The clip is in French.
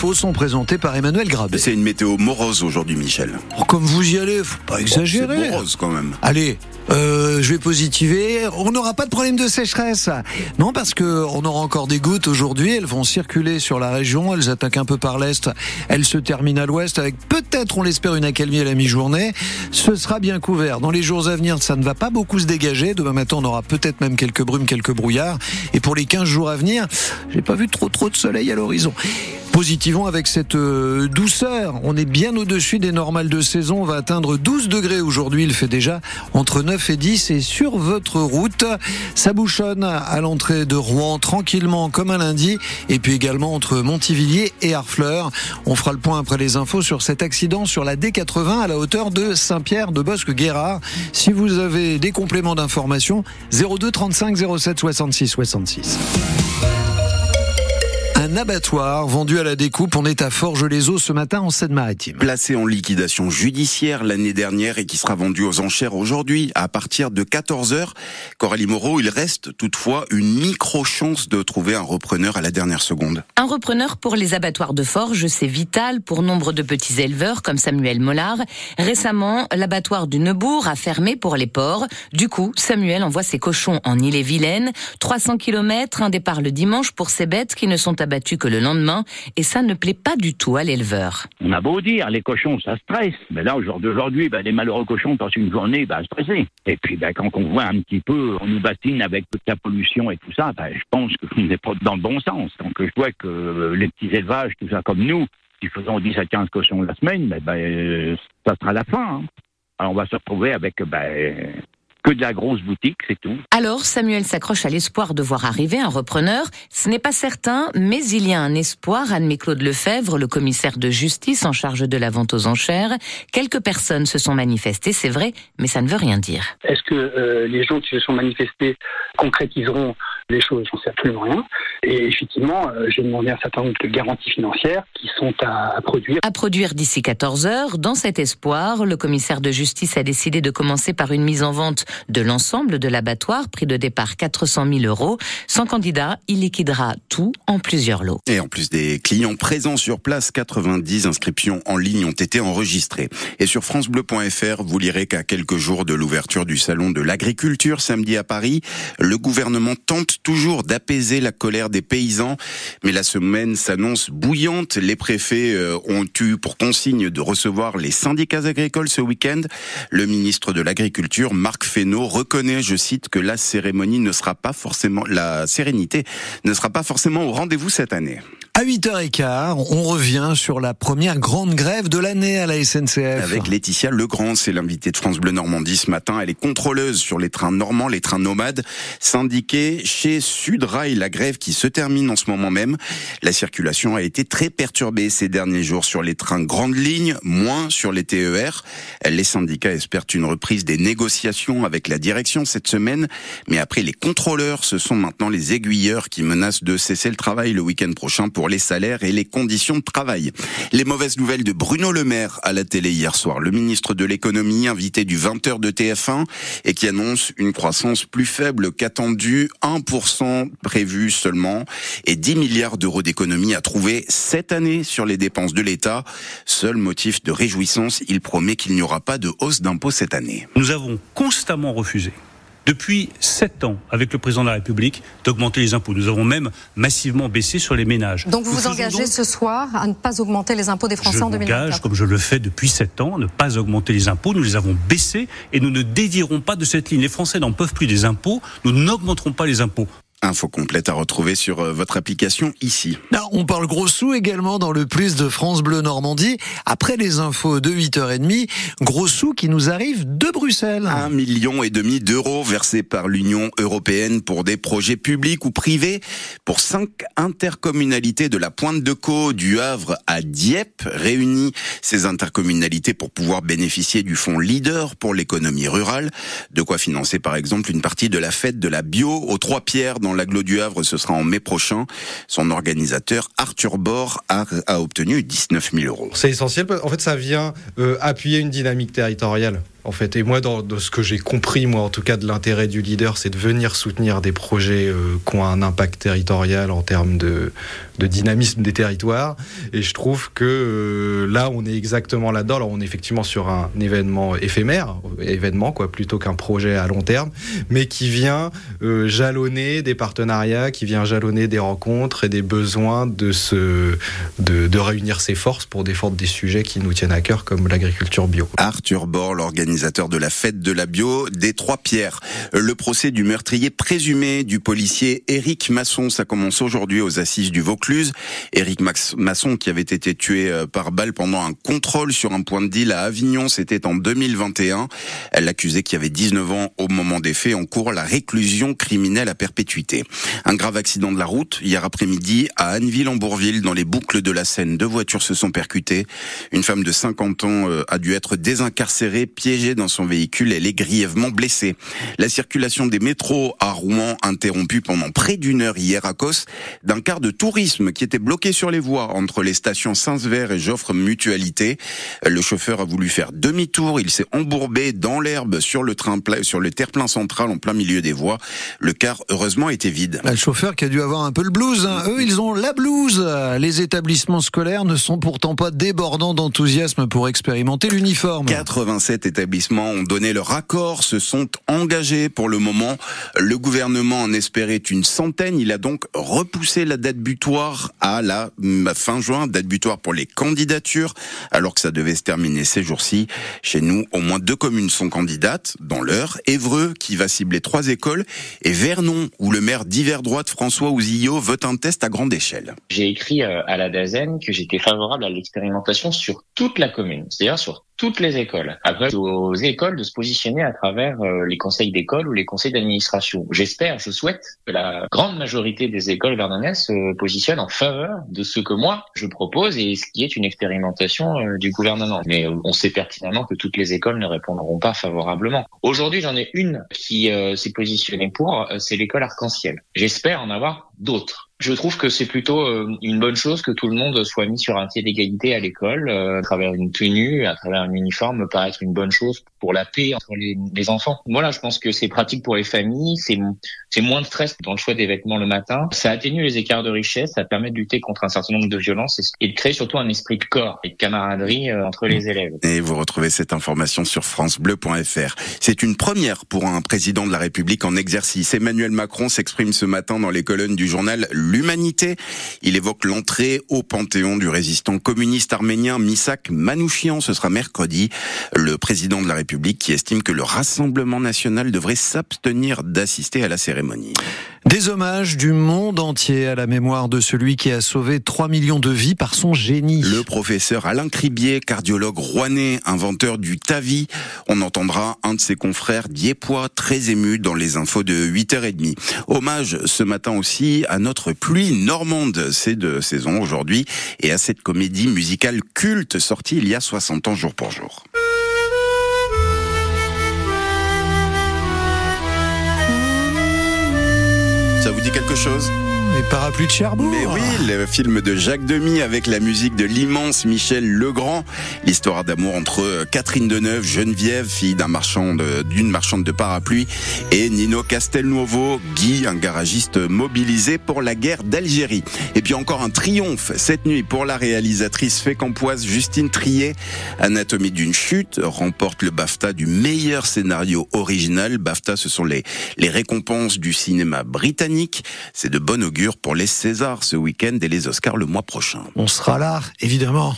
infos sont présentées par Emmanuel Grabé. C'est une météo morose aujourd'hui, Michel. Oh, comme vous y allez, faut pas exagérer. C'est morose quand même. Allez, euh, je vais positiver. On n'aura pas de problème de sécheresse. Non, parce que on aura encore des gouttes aujourd'hui. Elles vont circuler sur la région. Elles attaquent un peu par l'est. Elles se terminent à l'ouest avec peut-être, on l'espère, une accalmie à la mi-journée. Ce sera bien couvert. Dans les jours à venir, ça ne va pas beaucoup se dégager. Demain matin, on aura peut-être même quelques brumes, quelques brouillards. Et pour les 15 jours à venir, j'ai pas vu trop trop de soleil à l'horizon. Positivons avec cette euh, douceur. On est bien au-dessus des normales de saison. On va atteindre 12 degrés aujourd'hui. Il fait déjà entre 9 et 10. Et sur votre route, ça bouchonne à l'entrée de Rouen tranquillement comme un lundi. Et puis également entre Montivilliers et Harfleur. On fera le point après les infos sur cet accident sur la D80 à la hauteur de Saint-Pierre de Bosque-Guérard. Si vous avez des compléments d'information, 02 35 07 66 66 un abattoir vendu à la découpe. On est à Forges-les-Eaux ce matin en Seine-Maritime. Placé en liquidation judiciaire l'année dernière et qui sera vendu aux enchères aujourd'hui à partir de 14h. Coralie Moreau, il reste toutefois une micro-chance de trouver un repreneur à la dernière seconde. Un repreneur pour les abattoirs de Forges, c'est vital pour nombre de petits éleveurs comme Samuel Mollard. Récemment, l'abattoir du Neubourg a fermé pour les porcs. Du coup, Samuel envoie ses cochons en Ille-et-Vilaine. 300 km, un départ le dimanche pour ces bêtes qui ne sont abattues que le lendemain et ça ne plaît pas du tout à l'éleveur. On a beau dire, les cochons, ça stresse. Mais là, aujourd'hui, ben, les malheureux cochons passent une journée ben, stressés. Et puis, ben, quand on voit un petit peu, on nous bassine avec toute la pollution et tout ça, ben, je pense que on n'est pas dans le bon sens. Donc, je vois que les petits élevages, tout ça comme nous, qui faisons 10 à 15 cochons la semaine, ben, ben, ça sera la fin. Hein. Alors, on va se retrouver avec ben, que de la grosse boutique, c'est tout. Alors Samuel s'accroche à l'espoir de voir arriver un repreneur. Ce n'est pas certain, mais il y a un espoir. Anne-Claude Lefebvre, le commissaire de justice en charge de la vente aux enchères. Quelques personnes se sont manifestées, c'est vrai, mais ça ne veut rien dire. Est-ce que euh, les gens qui se sont manifestés concrétiseront les choses J'en sais absolument rien. Et effectivement, euh, j'ai demandé un certain nombre de garanties financières qui sont à, à produire. À produire d'ici 14 heures. Dans cet espoir, le commissaire de justice a décidé de commencer par une mise en vente de l'ensemble de l'abattoir, prix de départ 400 000 euros. Sans candidat, il liquidera tout en plusieurs lots. Et en plus des clients présents sur place, 90 inscriptions en ligne ont été enregistrées. Et sur francebleu.fr, vous lirez qu'à quelques jours de l'ouverture du salon de l'agriculture samedi à Paris, le gouvernement tente toujours d'apaiser la colère des paysans, mais la semaine s'annonce bouillante. Les préfets euh, ont eu pour consigne de recevoir les syndicats agricoles ce week-end. Le ministre de l'Agriculture, Marc Fesneau, reconnaît, je cite, que la cérémonie ne sera pas forcément, la sérénité ne sera pas forcément au rendez-vous cette année. À 8h15, on revient sur la première grande grève de l'année à la SNCF. Avec Laetitia Legrand, c'est l'invitée de France Bleu Normandie ce matin. Elle est contrôleuse sur les trains normands, les trains nomades, syndiqués chez Sudrail, la grève qui se termine en ce moment même. La circulation a été très perturbée ces derniers jours sur les trains grandes lignes, moins sur les TER. Les syndicats espèrent une reprise des négociations avec la direction cette semaine, mais après les contrôleurs, ce sont maintenant les aiguilleurs qui menacent de cesser le travail le week-end prochain pour les salaires et les conditions de travail. Les mauvaises nouvelles de Bruno Le Maire à la télé hier soir, le ministre de l'économie invité du 20h de TF1 et qui annonce une croissance plus faible qu'attendue, 1% prévu seulement et 10 milliards d'euros d'économie à trouver cette année sur les dépenses de l'État. Seul motif de réjouissance, il promet qu'il n'y aura pas de hausse d'impôts cette année. Nous avons constamment refusé depuis sept ans avec le président de la République d'augmenter les impôts. Nous avons même massivement baissé sur les ménages. Donc vous vous engagez ce soir à ne pas augmenter les impôts des Français en 2024 comme je le fais depuis sept ans, à ne pas augmenter les impôts. Nous les avons baissés et nous ne dévierons pas de cette ligne. Les Français n'en peuvent plus des impôts. Nous n'augmenterons pas les impôts. Info complète à retrouver sur euh, votre application ici. on parle gros sous également dans le plus de France Bleu Normandie. Après les infos de 8h30, gros sous qui nous arrivent de Bruxelles. Un million et demi d'euros versés par l'Union européenne pour des projets publics ou privés pour cinq intercommunalités de la Pointe de Caux, du Havre à Dieppe, réunies ces intercommunalités pour pouvoir bénéficier du fonds Leader pour l'économie rurale. De quoi financer par exemple une partie de la fête de la bio aux Trois Pierres dans l'aglo du Havre, ce sera en mai prochain. Son organisateur, Arthur Bord, a, obtenu 19 000 euros. C'est essentiel, en fait ça vient euh, appuyer une dynamique territoriale. En fait. Et moi, dans, ce que j'ai compris, moi, en tout cas, de l'intérêt du leader, c'est de venir soutenir des projets euh, qui ont un impact territorial en termes de, de dynamisme des territoires. Et je trouve que euh, là, on est exactement là-dedans. Alors, on est effectivement sur un événement éphémère, événement, quoi, plutôt qu'un projet à long terme, mais qui vient euh, jalonner des partenariats, qui vient jalonner des rencontres et des besoins de, se, de, de réunir ses forces pour défendre des sujets qui nous tiennent à cœur, comme l'agriculture bio. Arthur Bor, de la fête de la bio des. Le procès du meurtrier présumé du policier Éric Masson, ça commence aujourd'hui aux assises du Vaucluse. Éric Masson qui avait été tué euh, par balle pendant un contrôle sur un point de deal à Avignon, c'était en 2021. L'accusé qui avait 19 ans au moment des faits encourt la réclusion criminelle à perpétuité. Un grave accident de la route hier après-midi à Anneville-en-Bourville dans les boucles de la Seine. Deux voitures se sont percutées. Une femme de 50 ans euh, a dû être désincarcérée, piégée dans son véhicule. Elle est grièvement blessée. La circulation des métros à Rouen interrompue pendant près d'une heure hier à cause d'un car de tourisme qui était bloqué sur les voies entre les stations Saint-Sever et Joffre Mutualité. Le chauffeur a voulu faire demi-tour. Il s'est embourbé dans l'herbe sur le train sur le terre-plein central en plein milieu des voies. Le car, heureusement, était vide. Le chauffeur qui a dû avoir un peu le blues. Hein. Eux, ils ont la blouse. Les établissements scolaires ne sont pourtant pas débordants d'enthousiasme pour expérimenter l'uniforme. 87 établissements ont donné leur accord, se sont engagés pour le moment. Le gouvernement en espérait une centaine. Il a donc repoussé la date butoir à la fin juin, date butoir pour les candidatures, alors que ça devait se terminer ces jours-ci. Chez nous, au moins deux communes sont candidates dans l'heure. Évreux, qui va cibler trois écoles, et Vernon, où le maire d'hiver droite François Ouzillot veut un test à grande échelle. J'ai écrit euh, à la DAZEN que j'étais favorable à l'expérimentation sur toute la commune, c'est-à-dire sur toutes les écoles. Après, aux écoles de se positionner à travers euh, les conseils d'école ou les conseils d'administration. J'espère, je souhaite que la grande majorité des écoles vernonaises se positionnent en faveur de ce que moi je propose et ce qui est une expérimentation euh, du gouvernement. Mais euh, on sait pertinemment que toutes les écoles ne répondront pas favorablement. Aujourd'hui, j'en ai une qui s'est positionnée pour, c'est l'école arc-en-ciel. J'espère en avoir d'autres. Je trouve que c'est plutôt euh, une bonne chose que tout le monde soit mis sur un pied d'égalité à l'école, euh, à travers une tenue, à travers un uniforme, me paraît être une bonne chose pour la paix entre les, les enfants. Voilà, je pense que c'est pratique pour les familles, c'est moins de stress dans le choix des vêtements le matin, ça atténue les écarts de richesse, ça permet de lutter contre un certain nombre de violences et de créer surtout un esprit de corps et de camaraderie euh, entre les élèves. Et vous retrouvez cette information sur francebleu.fr. C'est une première pour un président de la République en exercice. Emmanuel Macron s'exprime ce matin dans les colonnes du journal L'Humanité. Il évoque l'entrée au panthéon du résistant communiste arménien Misak Manouchian. Ce sera mercredi. Le président de la République qui estime que le Rassemblement national devrait s'abstenir d'assister à la cérémonie. Des hommages du monde entier à la mémoire de celui qui a sauvé 3 millions de vies par son génie. Le professeur Alain Cribier, cardiologue rouennais, inventeur du TAVI. On entendra un de ses confrères diepois très ému dans les infos de 8h30. Hommage ce matin aussi à notre pluie normande. C'est de saison aujourd'hui et à cette comédie musicale culte sortie il y a 60 ans jour pour jour. Ça vous dit quelque chose? Les parapluies de Cherbourg. Mais oui, le film de Jacques Demy avec la musique de l'immense Michel Legrand. L'histoire d'amour entre Catherine Deneuve, Geneviève, fille d'un marchand d'une marchande de parapluies, et Nino Castelnuovo, Guy, un garagiste mobilisé pour la guerre d'Algérie. Et puis encore un triomphe cette nuit pour la réalisatrice fécampoise Justine Trier. Anatomie d'une chute remporte le BAFTA du meilleur scénario original. BAFTA, ce sont les, les récompenses du cinéma britannique. C'est de bon augure pour les Césars ce week-end et les Oscars le mois prochain. On sera là, évidemment.